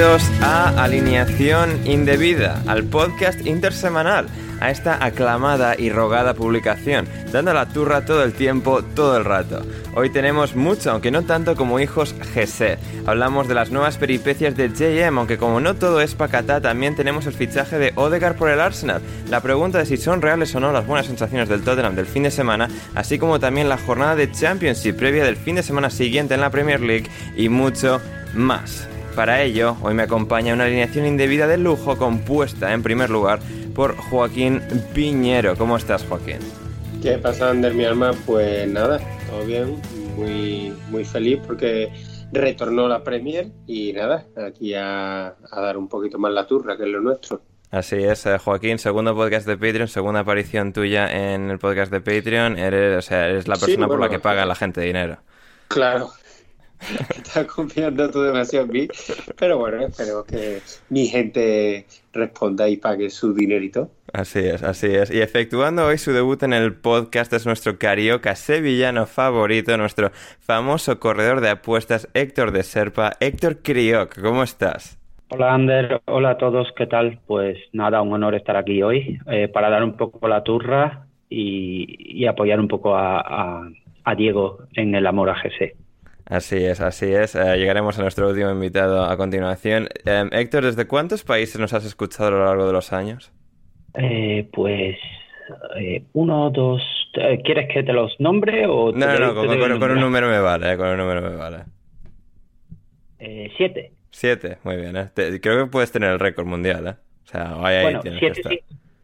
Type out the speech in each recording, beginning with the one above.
Bienvenidos a Alineación Indebida, al podcast intersemanal, a esta aclamada y rogada publicación, dando la turra todo el tiempo, todo el rato. Hoy tenemos mucho, aunque no tanto como hijos GC. Hablamos de las nuevas peripecias de JM, aunque como no todo es pacata, también tenemos el fichaje de Odegaard por el Arsenal, la pregunta de si son reales o no las buenas sensaciones del Tottenham del fin de semana, así como también la jornada de Championship previa del fin de semana siguiente en la Premier League y mucho más. Para ello, hoy me acompaña una alineación indebida de lujo compuesta, en primer lugar, por Joaquín Piñero. ¿Cómo estás, Joaquín? ¿Qué pasa, Ander, mi alma? Pues nada, todo bien, muy, muy feliz porque retornó la Premier y nada, aquí a, a dar un poquito más la turra, que es lo nuestro. Así es, eh, Joaquín, segundo podcast de Patreon, segunda aparición tuya en el podcast de Patreon. Eres, o sea, eres la Sí, persona por la que paga la gente dinero. Claro, estás confiando tú demasiado en mí, pero bueno, espero que mi gente responda y pague su dinerito. Así es, así es. Y efectuando hoy su debut en el podcast es nuestro carioca sevillano favorito, nuestro famoso corredor de apuestas, Héctor de Serpa. Héctor Crioc, ¿cómo estás? Hola Ander, hola a todos, ¿qué tal? Pues nada, un honor estar aquí hoy eh, para dar un poco la turra y, y apoyar un poco a, a- a Diego en el amor a GC. Así es, así es. Eh, llegaremos a nuestro último invitado a continuación. Eh, Héctor, ¿desde cuántos países nos has escuchado a lo largo de los años? Eh, pues eh, uno, dos, eh, ¿quieres que te los nombre o No, no, no, con, un número? me vale, eh, con un número me vale. Eh, siete. Siete, muy bien. eh. Te- creo que puedes tener el récord mundial, ¿eh? O sea, ahí, ahí Bueno, que siete estar.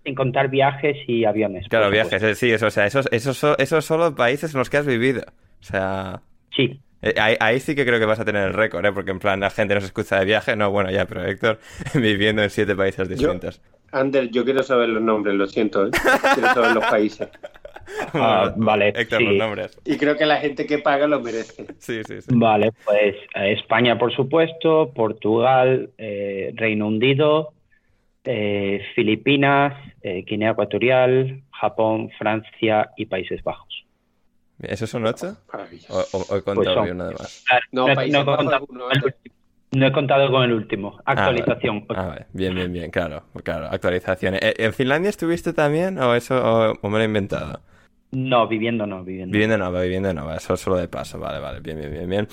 sin, contar viajes y aviones. Claro, viajes, sí, eso, o sea, esos, esos, so- esos solo países en los que has vivido. O sea, Sí, ahí, ahí sí que creo que vas a tener el récord, ¿eh? Porque en plan la gente nos escucha de viaje, no, bueno, ya, pero Héctor viviendo en siete países distintos. Ander, yo quiero saber los nombres, lo siento, ¿eh? quiero saber los países. Ah, vale, Héctor, sí. los nombres. Y creo que la gente que paga lo merece. Sí, sí, sí. Vale, pues eh, España, por supuesto, Portugal, eh, Reino Unido, eh, Filipinas, eh, Guinea Ecuatorial, Japón, Francia y Países Bajos. ¿Esos son ocho? ¿O, o- o he Pues contado bien nada más? No, he- contado con el último. No he contado con el último. Ah, vale. Actualización. Ah, vale. Bien, bien, bien, claro, claro, actualizaciones. Eh, ¿En Finlandia estuviste también o eso o, o me lo he inventado? No, viviendo no, viviendo. Viviendo no, viviendo no, eso solo de paso, vale, vale, bien, bien, bien, bien.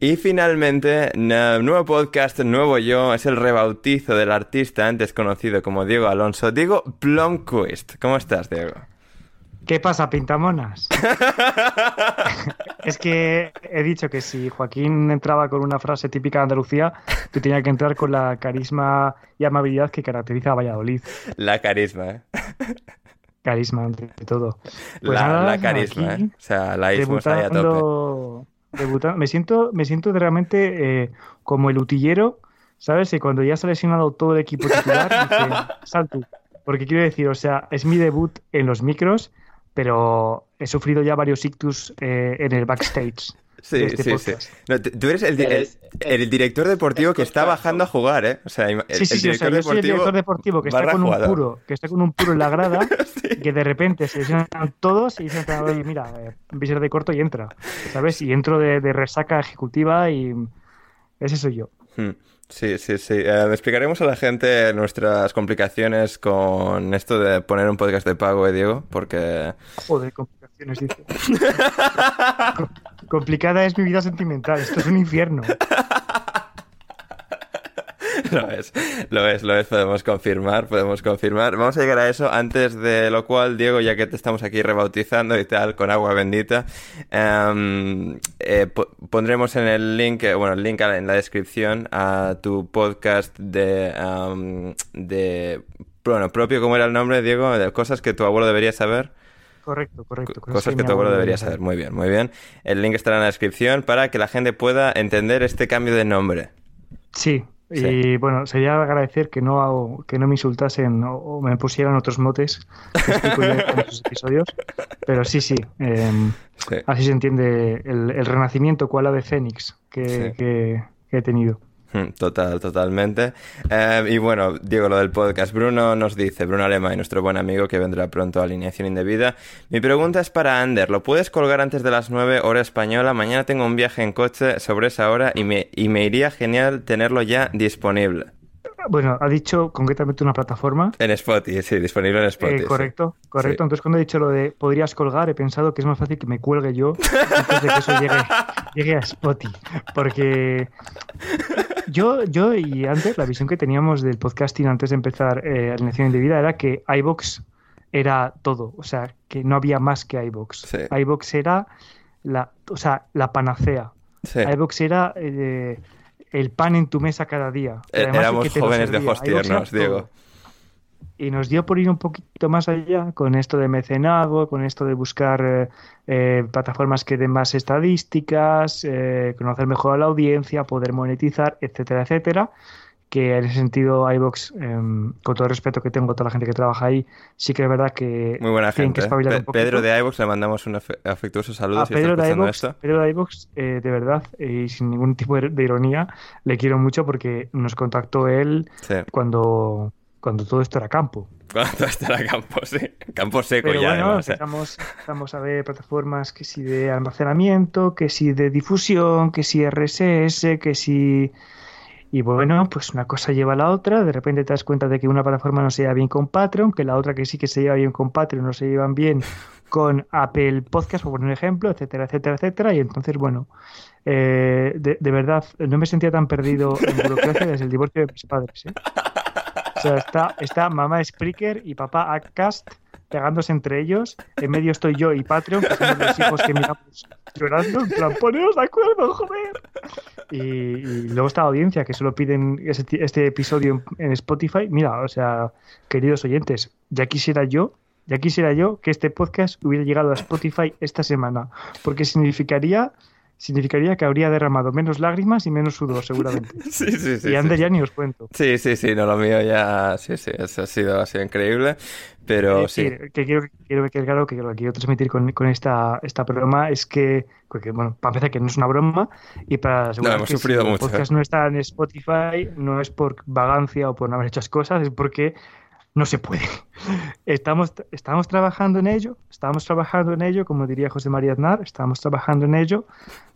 Y finalmente, na- nuevo podcast, nuevo yo, es el rebautizo del artista antes conocido como Diego Alonso, Diego Blomquist. ¿Cómo estás, Diego? ¿Qué pasa, pintamonas? es que he dicho que si Joaquín entraba con una frase típica de Andalucía, tú tenías que entrar con la carisma y amabilidad que caracteriza a Valladolid. La carisma, ¿eh? Carisma, entre todo. Pues la, nada, la carisma, aquí, ¿eh? O sea, la ismo está ahí a tope. debutando. Me siento, me siento realmente eh, como el utillero, ¿sabes? Y cuando ya se ha lesionado todo el equipo titular, dice, sal tú. Porque quiero decir, o sea, es mi debut en los micros, pero he sufrido ya varios ictus eh, en el backstage. Sí, este sí, sí. No, tú eres el, director deportivo que está bajando a jugar, ¿eh? O sea, el, Sí, sí, sí, o sea, yo soy el director deportivo que está con un puro, que está con un puro en la grada, y que de repente se lesionan todos y dice el entrenador, "Oye, mira, eh, visor de corto y entra, ¿sabes? Y entro de, de resaca ejecutiva y ese soy yo. Hmm. Sí, sí, sí. Eh, le explicaremos a la gente nuestras complicaciones con esto de poner un podcast de pago, ¿eh, Diego? Porque... Joder, complicaciones, dice. Com- complicada es mi vida sentimental, esto es un infierno. Lo es, lo es, lo es, podemos confirmar, podemos confirmar. Vamos a llegar a eso antes de lo cual, Diego, ya que te estamos aquí rebautizando y tal, con agua bendita, em, eh, po- pondremos en el link, eh, bueno, el link en la descripción a tu podcast de, em, de, bueno, propio, ¿cómo era el nombre, Diego? De cosas que tu abuelo debería saber. Correcto, correcto. Cosas que tu abuelo debería saber. Muy bien, muy bien. El link estará en la descripción para que la gente pueda entender este cambio de nombre. Sí, y bueno, sería agradecer que no, hago- que no me insultasen o, o me pusieran otros motes que explico en otros episodios, pero sí, sí, em, Sí. así se entiende el, el renacimiento cual ave fénix que, Sí. que- que he tenido. Total, totalmente. Eh, y bueno, Diego, lo del podcast. Bruno nos dice, Bruno Alemán, nuestro buen amigo que vendrá pronto a Alineación Indebida. Mi pregunta es para Ander. ¿Lo puedes colgar antes de las 9 hora española? Mañana tengo un viaje en coche sobre esa hora y me, y me iría genial tenerlo ya disponible. Bueno, ha dicho concretamente una plataforma. En Spotify, sí, disponible en Spotify. Eh, correcto, correcto. Sí. Entonces, cuando he dicho lo de podrías colgar, he pensado que es más fácil que me cuelgue yo antes de que eso llegue, llegue a Spotify. Porque yo, yo y antes, la visión que teníamos del podcasting antes de empezar eh, Alineación Indebida era que iBox era todo. O sea, que no había más que iBox. Sí. iBox era la, o sea, la panacea. Sí. iBox era eh, el pan en tu mesa cada día. El Éramos que te lo jóvenes de ojos tiernos, todo. Y nos dio por ir un poquito más allá con esto de mecenado, con esto de buscar eh, eh, plataformas que den más estadísticas, eh, conocer mejor a la audiencia, poder monetizar, etcétera, etcétera. Que en ese sentido, iBox, em, con todo el respeto que tengo a toda la gente que trabaja ahí, sí que es verdad que Muy buena gente. que. Pedro de iVoox le mandamos un afe- afectuoso saludo A si Pedro de esto. Pedro de de verdad, y sin ningún tipo de, de ironía, le quiero mucho porque nos contactó él Sí. cuando, cuando todo esto era campo. Cuando estará campo, sí. Campo seco Pero ya, bueno, además, empezamos, empezamos a ver plataformas que si de almacenamiento, que si de difusión, que si RSS, que si... Y bueno, pues una cosa lleva a la otra, de repente te das cuenta de que una plataforma no se lleva bien con Patreon, que la otra que sí que se lleva bien con Patreon no se llevan bien con Apple Podcast, por poner un ejemplo, etcétera, etcétera, etcétera. Y entonces, bueno, eh, de, de verdad, no me sentía tan perdido en burocracia desde el divorcio de mis padres. ¿eh? O sea, está, está mamá Spreaker y papá Acast pegándose entre ellos. En medio estoy yo y Patreon, que somos los hijos que miramos llorando. En plan, poneros de acuerdo, joder. Y, luego está la audiencia, que solo piden este episodio en, en Spotify. Mira, o sea, queridos oyentes, ya quisiera yo, ya quisiera yo que este podcast hubiera llegado a Spotify esta semana, porque significaría significaría que habría derramado menos lágrimas y menos sudor, seguramente. Sí, sí, sí. y sí. Ander ya ni os cuento. Sí, sí, sí, no, lo mío ya, sí, sí, eso ha sido, ha sido increíble, pero Es sí, decir, que quiero, quiero que quede claro que lo que quiero transmitir con, con esta, esta broma es que, que, bueno, para empezar, que no es una broma y para asegurar hemos que sufrido si el mucho, podcast ¿eh? no está en Spotify, no es por vagancia o por no haber hecho las cosas, es porque no se puede. Estamos, estamos trabajando en ello, estamos trabajando en ello, como diría José María Aznar, estamos trabajando en ello,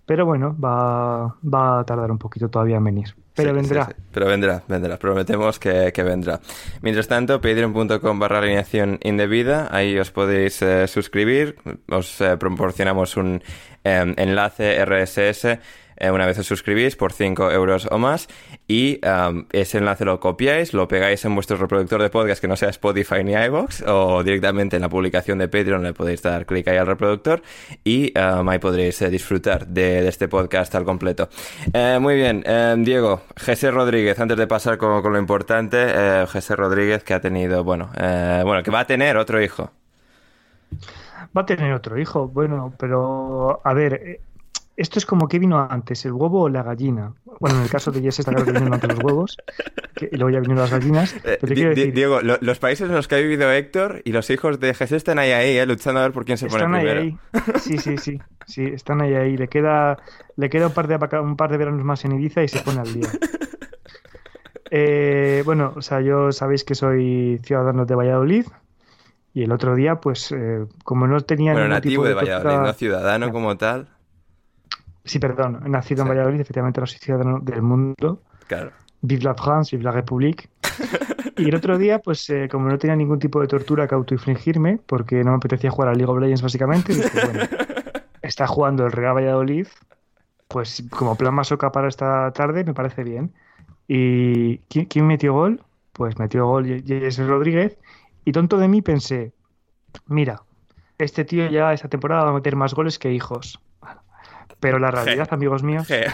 pero bueno, va, va a tardar un poquito todavía en venir. Pero Sí, vendrá. sí, sí. Pero vendrá, vendrá. Prometemos que, que vendrá. Mientras tanto, patreon.com barra alineación indebida. Ahí os podéis eh, suscribir. Os eh, proporcionamos un eh, enlace RSS una vez os suscribís por 5 euros o más. Y um, ese enlace lo copiáis, lo pegáis en vuestro reproductor de podcast que no sea Spotify ni iVoox. O directamente en la publicación de Patreon le podéis dar clic ahí al reproductor. Y um, ahí podréis eh, disfrutar de, este podcast al completo. Eh, muy bien, eh, Diego, José Rodríguez, antes de pasar con, lo importante, eh, José Rodríguez que ha tenido, bueno, eh, bueno, que va a tener otro hijo. Va a tener otro hijo, bueno, pero a ver, eh, esto es como que vino antes, el huevo o la gallina. Bueno, en el caso de Jesse está claro que vinieron antes los huevos, que, y luego ya vinieron las gallinas. Eh, Pero decir, Diego, lo- los países en los que ha vivido Héctor y los hijos de Jesús están ahí, ahí, eh, luchando a ver por quién se pone están ahí, primero. ahí. Sí, sí, sí, sí, están ahí, ahí. Le queda, le queda un par de vaca- un par de veranos más en Ibiza y se pone al día. Eh, bueno, o sea, yo sabéis que soy ciudadano de Valladolid y el otro día, pues, eh, como no tenía Bueno, nativo tipo de Valladolid, tortura- no ciudadano Ya. como tal. Sí, perdón, nacido en. Valladolid, efectivamente no soy ciudadano del mundo. Claro. Vive la France, vive la République. Y el otro día, pues eh, como no tenía ningún tipo de tortura que autoinfligirme, porque no me apetecía jugar a League of Legends básicamente, dije, bueno, está jugando el Real Valladolid, pues como plan masoca para esta tarde me parece bien. ¿Y quién, quién metió gol? Pues metió gol Jesse Rodríguez. Y tonto de mí pensé, mira, este tío ya esta temporada va a meter más goles que hijos. Pero la realidad, amigos míos, Je.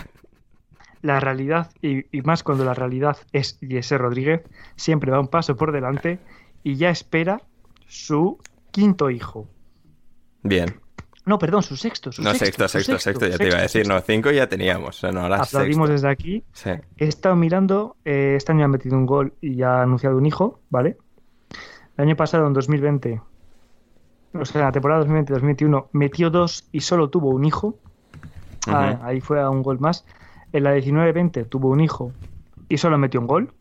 la realidad, y, y más cuando la realidad es Jesse Rodríguez, siempre va un paso por delante y ya espera su quinto hijo. Bien. No, perdón, su sexto. Su No, sexto, sexto, sexto, sexto, ya te iba a decir. sexto. No, cinco ya teníamos. No, ahora Aplaudimos desde aquí. Sí. He estado mirando, eh, este año ha metido un gol y ya ha anunciado un hijo, ¿vale? El año pasado, en 2020, o sea, en la temporada 2020-2021, metió dos y solo tuvo un hijo. Ah, ahí fue a un gol más. En la 19-20 tuvo un hijo y solo metió un gol,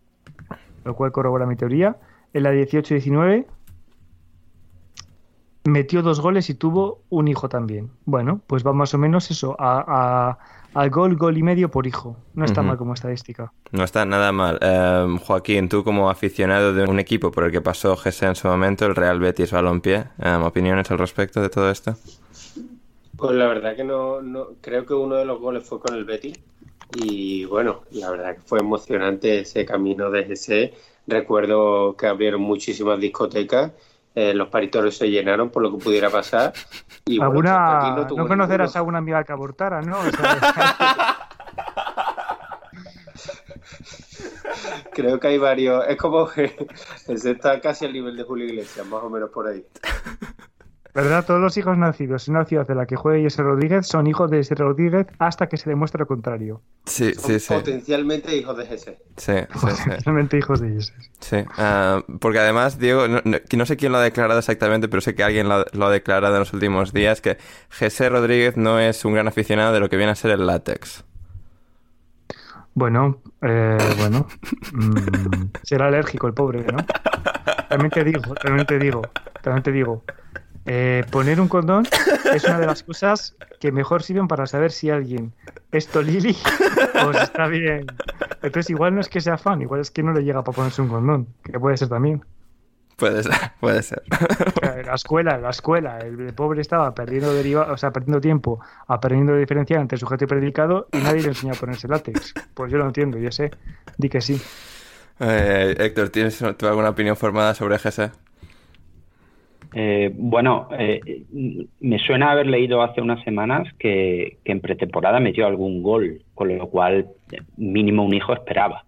lo cual corrobora mi teoría. En la 18-19 metió dos goles y tuvo un hijo también. Bueno, pues va más o menos eso, a, gol, gol y medio por hijo. No está mal como estadística. No está nada mal. Eh, Joaquín, tú como aficionado de un equipo por el que pasó Jesse en su momento, el Real Betis Balompié, eh, ¿opiniones al respecto de todo esto? Pues la verdad que no, no, creo que uno de los goles fue con el Betis y bueno, la verdad que fue emocionante ese camino de ese. Recuerdo que abrieron muchísimas discotecas, eh, los paritoros se llenaron por lo que pudiera pasar. Y bueno, ¿Alguna, aquí no, tuvo conocerás ninguno. a una amiga que abortara, ¿no? O sea, Creo que hay varios. Es como que ese está casi al nivel de Julio Iglesias, más o menos por ahí. ¿Verdad? Todos los hijos nacidos en una ciudad en la que juegue Jesse Rodríguez son hijos de Jesse Rodríguez hasta que se demuestre lo contrario. Sí, Son sí, sí. potencialmente hijos de Jesse. Sí, sí, sí. Realmente hijos de Jesse. Sí, ah, porque además, Diego, no, no- no sé quién lo ha declarado exactamente, pero sé que alguien lo, lo ha declarado en los últimos días, que Jesse Rodríguez no es un gran aficionado de lo que viene a ser el látex. Bueno, eh, bueno. mm, será alérgico el pobre, ¿no? También te digo, también te digo, también te digo. Eh, poner un condón es una de las cosas que mejor sirven para saber si alguien es tolili o si está bien. Entonces, igual no es que sea fan, igual es que no le llega para ponerse un condón, que puede ser también. Puede ser, puede ser. La escuela, la escuela, el pobre estaba perdiendo deriva, o sea, perdiendo tiempo, aprendiendo a diferenciar entre sujeto y predicado y nadie le enseñó a ponerse látex. Pues yo lo entiendo, yo sé, di que sí. Eh, Héctor, ¿tienes tú alguna opinión formada sobre Jesse? Eh, bueno, eh, me suena haber leído hace unas semanas que, que en pretemporada metió algún gol, con lo cual eh, mínimo un hijo esperaba.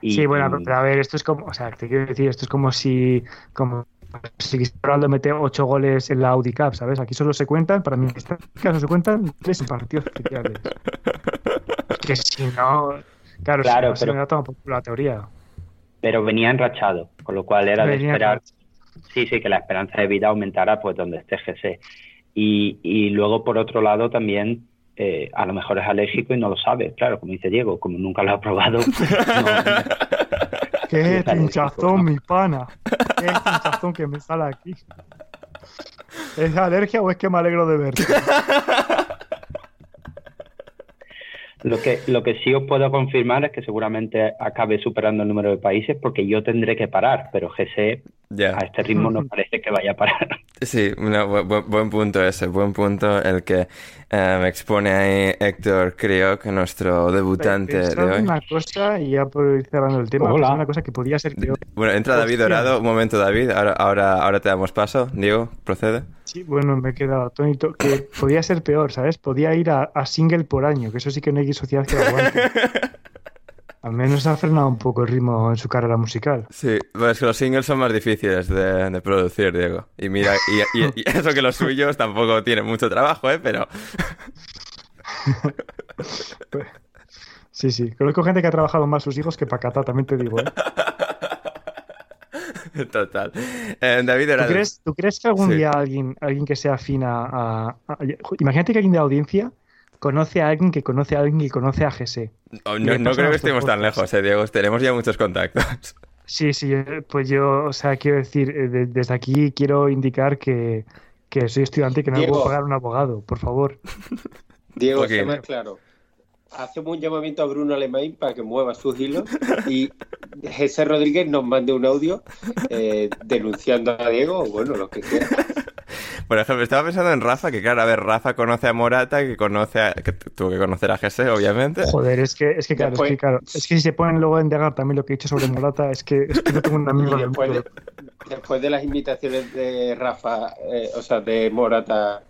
Y- Sí, bueno, pero a ver, esto es como, o sea, te quiero decir, esto es como si, como si Ronaldo mete ocho goles en la Audi Cup, ¿sabes? Aquí solo se cuentan, para mí en este caso se cuentan tres partidos oficiales. que si no, claro, Claro, si no, pero- se me da la teoría. pero venía enrachado, con lo cual era de esperar, sí, sí, que la esperanza de vida aumentara pues donde esté GC. Y, y luego, por otro lado, también eh, a lo mejor es alérgico y no lo sabe, claro, como dice Diego, como nunca lo ha probado. no- ¡Qué pinchazón, mi pana! ¡Qué pinchazón que me sale aquí! ¿Es alergia o es que me alegro de verte? Lo que, lo que sí os puedo confirmar es que seguramente acabe superando el número de países porque yo tendré que parar, pero GC Ya. a este ritmo no parece que vaya a parar. Sí, no, bu- bu- buen punto ese, buen punto el que eh, me expone ahí Héctor Crioc, nuestro debutante de hoy. una cosa, y ya por ir cerrando el tema, Hola. una cosa que podía ser. Bueno, entra David. Dorado, un momento David, ahora, ahora, ahora te damos paso. Diego, procede. Sí, bueno, me he quedado atónito. Que podía ser peor, ¿sabes? Podía ir a, a single por año, que eso sí que no hay sociedad que lo aguante. Al menos ha frenado un poco el ritmo en su carrera musical. Sí, pues que los singles son más difíciles de, de producir, Diego. Y mira, y, y- y eso que los suyos tampoco tienen mucho trabajo, ¿eh? Pero sí, sí. Conozco gente que ha trabajado más sus hijos que Pacata, también te digo. ¿eh? Total. Eh, David ¿Tú crees, tú crees que algún Sí. día alguien, alguien que sea afina a, a- Imagínate que alguien de la audiencia conoce a alguien que conoce a alguien que conoce a GC. Oh, Y no creo que estemos tan lejos, eh, Diego. Tenemos ya muchos contactos. Sí, sí, eh, pues yo, o sea, quiero decir, de- desde aquí quiero indicar que, que soy estudiante y que no me Diego. puedo pagar un abogado, por favor. Diego, más claro. Hacemos un llamamiento a Bruno Alemán para que mueva sus hilos y José Rodríguez nos mande un audio eh, denunciando a Diego o bueno, lo que quiera. Por ejemplo, estaba pensando en Rafa, que claro, a ver, Rafa conoce a Morata, que conoce a... que tu- tuvo que conocer a Jesse, obviamente. Joder, es que, es que claro, es que claro, es que si se ponen luego a indagar también lo que he dicho sobre Morata, es que, es que no tengo un amigo del después de, después de las imitaciones de Rafa, eh, o sea, de Morata,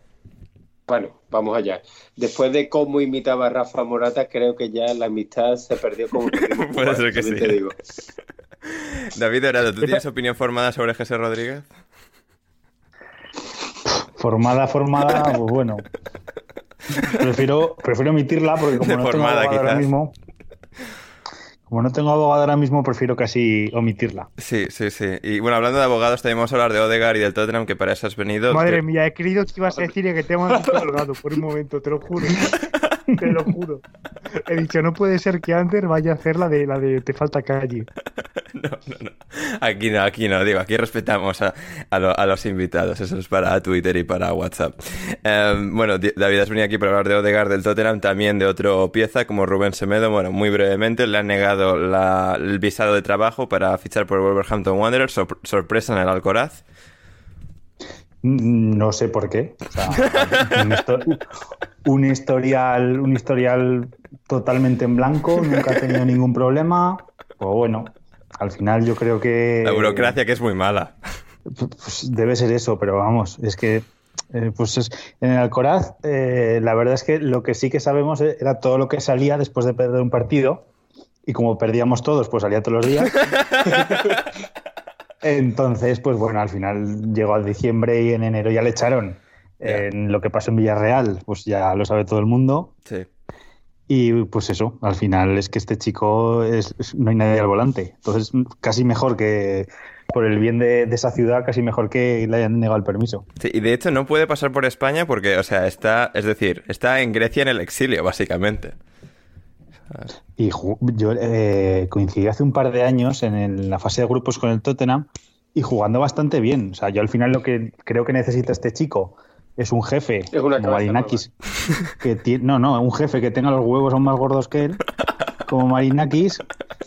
bueno, vamos allá. Después de cómo imitaba a Rafa Morata, creo que ya la amistad se perdió como Puede ser que sí. también te digo. David Dorado, ¿tú tienes opinión formada sobre Jesse Rodríguez? Formada, formada, pues bueno. Prefiero, prefiero emitirla porque como no tengo Deformada, ahora quizás. mismo. Como no tengo abogado ahora mismo, prefiero casi omitirla. Sí, sí, sí. Y bueno, hablando de abogados, también vamos a hablar de Odegaard y del Tottenham, que para eso has venido. Madre Que- mía, he creído que ibas a decir que te hemos colgado por un momento, te lo juro. Te lo juro. He dicho, no puede ser que Ander vaya a hacer la de la de te falta calle. No, no, no. Aquí no, aquí no, digo, aquí respetamos a, a lo- a los invitados, eso es para Twitter y para WhatsApp. Eh, bueno, David, has venido aquí para hablar de Odegaard del Tottenham, también de otro pieza como Rubén Semedo. Bueno, muy brevemente, le han negado el visado de trabajo para fichar por Wolverhampton Wanderers, sor- sorpresa en el Alcoraz. Mm, No sé por qué. O sea, un, histo- un historial, un historial totalmente en blanco, nunca ha tenido ningún problema. Pues bueno, al final yo creo que. La burocracia que es muy mala. Pues debe ser eso, pero vamos, es que eh, pues es- en el Alcoraz eh, la verdad es que lo que sí que sabemos eh, era todo lo que salía después de perder un partido y como perdíamos todos, pues salía todos los días. Entonces, pues bueno, al final llegó a diciembre y en enero ya le echaron. En lo que pasó en Villarreal, pues ya lo sabe todo el mundo. Sí. Y pues eso, al final es que este chico es, es- no hay nadie al volante. Entonces, casi mejor que, por el bien de, de esa ciudad, casi mejor que le hayan negado el permiso. Sí, y de hecho no puede pasar por España porque, o sea, está, es decir, está en Grecia en el exilio, básicamente. Y yo eh, coincidí hace un par de años en el- la fase de grupos con el Tottenham y jugando bastante bien. O sea, yo al final lo que creo que necesita este chico es un jefe Es una como. Que tie- no, no, un jefe que tenga los huevos aún más gordos que él, como Marinakis,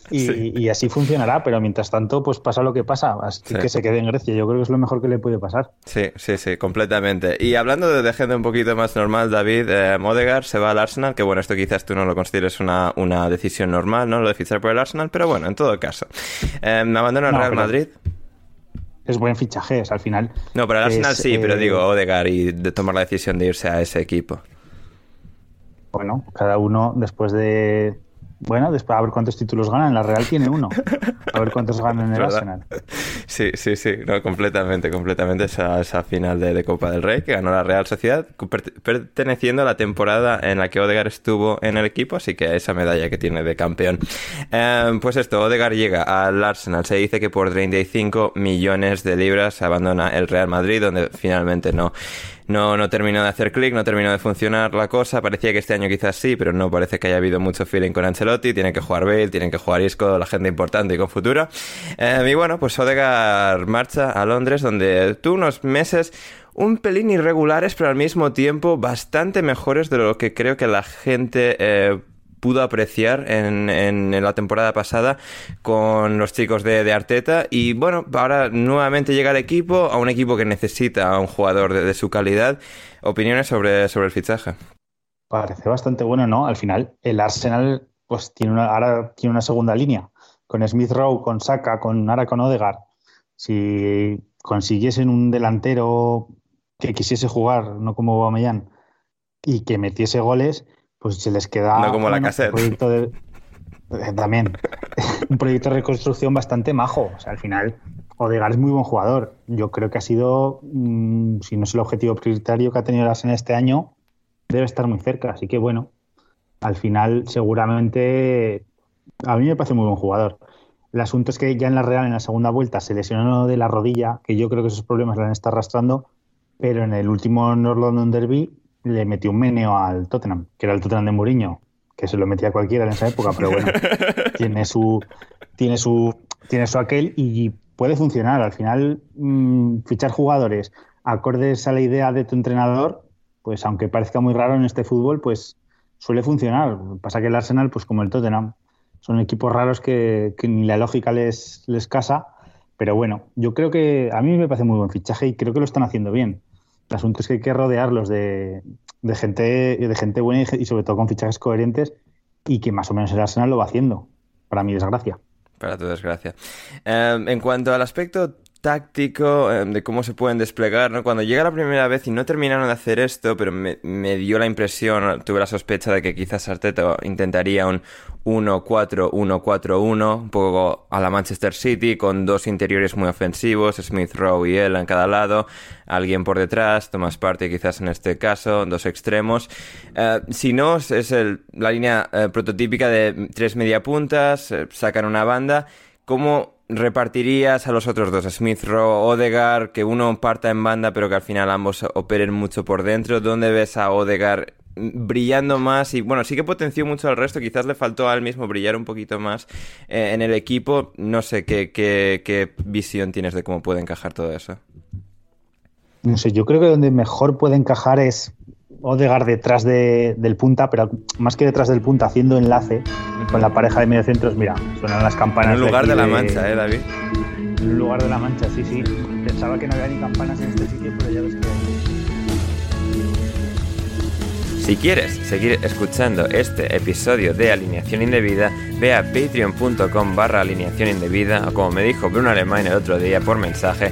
y, Sí. y así funcionará. Pero mientras tanto, pues pasa lo que pasa. Así Sí. que se quede en Grecia. Yo creo que es lo mejor que le puede pasar. Sí, sí, sí, completamente. Y hablando de, de gente un poquito más normal, David, eh, se va al Arsenal, que bueno, esto quizás tú no lo consideres una, una decisión normal, ¿no? Lo de fichar por el Arsenal, pero bueno, en todo caso. Eh, abandona el No, Real pero- Madrid. Es buen fichaje, sea, al final. No, para el Arsenal es, sí, pero eh, digo, Odegaard y de tomar la decisión de irse a ese equipo. Bueno, cada uno después de. Bueno, después a ver cuántos títulos ganan. La Real tiene uno. A ver cuántos ganan en el ¿Verdad? Arsenal. Sí, sí, sí, no, completamente, completamente esa, esa final de, de Copa del Rey que ganó la Real Sociedad, per- perteneciendo a la temporada en la que Odegaard estuvo en el equipo, así que esa medalla que tiene de campeón. Eh, pues esto, Odegaard llega al Arsenal, se dice que por 35 millones de libras abandona el Real Madrid, donde finalmente no, no, no terminó de hacer clic, no terminó de funcionar la cosa. Parecía que este año quizás sí, pero no parece que haya habido mucho feeling con Ancelotti. Tiene que jugar Bale, tienen que jugar Isco, la gente importante y con futuro. Eh, y bueno, pues Odegaard marcha a Londres, donde tuvo unos meses un pelín irregulares, pero al mismo tiempo bastante mejores de lo que creo que la gente eh, pudo apreciar en, en- la temporada pasada con los chicos de, Arteta. Y bueno, ahora nuevamente llega al equipo, a un equipo que necesita a un jugador de, de su calidad. Opiniones sobre, sobre el fichaje. Parece bastante bueno, ¿no? Al final, el Arsenal pues tiene una, ahora tiene una segunda línea. Con Smith Rowe, con Saka, con ahora con Odegaard. Si consiguiesen un delantero que quisiese jugar, no como Aubameyang, y que metiese goles, pues se les queda No como bueno, Lacazette. un proyecto de eh, también un proyecto de reconstrucción bastante majo. O sea, al final Odegaard es muy buen jugador. Yo creo que ha sido, mm, si no es el objetivo prioritario que ha tenido el Arsenal este año, debe estar muy cerca. Así que bueno, al final seguramente a mí me parece muy buen jugador. El asunto es que ya en la Real, en la segunda vuelta, se lesionó de la rodilla, que yo creo que esos problemas le han estado arrastrando, pero en el último North London Derby le metió un meneo al Tottenham, que era el Tottenham de Mourinho, que se lo metía cualquiera en esa época, pero bueno, tiene su, tiene su, tiene su aquel y puede funcionar. Al final, mmm, fichar jugadores acordes a la idea de tu entrenador, pues aunque parezca muy raro en este fútbol, pues suele funcionar. Pasa que el Arsenal, pues como el Tottenham, son equipos raros que, que ni la lógica les, les casa. Pero bueno, yo creo que a mí me parece muy buen fichaje y creo que lo están haciendo bien. El asunto es que hay que rodearlos de, de gente, de gente buena y, sobre todo con fichajes coherentes y que más o menos el Arsenal lo va haciendo, para mi desgracia. Para tu desgracia. Um, en cuanto al aspecto táctico um, de cómo se pueden desplegar, ¿no? Cuando llega la primera vez y no terminaron de hacer esto, pero me, me dio la impresión, tuve la sospecha de que quizás Arteta intentaría un 1-4-1-4-1, un poco a la Manchester City, con dos interiores muy ofensivos, Smith Rowe y él en cada lado, alguien por detrás, Thomas Partey quizás en este caso, dos extremos. Uh, si no, es el, la línea uh, prototípica de tres mediapuntas, uh, sacan una banda. ¿Cómo repartirías a los otros dos, Smith Rowe, Odegar, que uno parta en banda pero que al final ambos operen mucho por dentro? ¿Dónde ves a Odegar brillando más y bueno, sí que potenció mucho al resto, quizás le faltó al mismo brillar un poquito más eh, en el equipo, no sé ¿qué, visión tienes de cómo puede encajar todo eso. No sé, yo creo que donde mejor puede encajar es Odegar detrás de, del punta, pero más que detrás del punta, haciendo enlace con la pareja de mediocentros. Mira, suenan las campanas. En un lugar de, de, la Mancha, ¿eh, David? En un lugar de la Mancha, sí, sí. Pensaba que no había ni campanas en este sitio, pero ya ves que. Si quieres seguir escuchando este episodio de Alineación Indebida, ve a patreon.com barra alineación indebida o como me dijo Bruno Alemán el otro día por mensaje,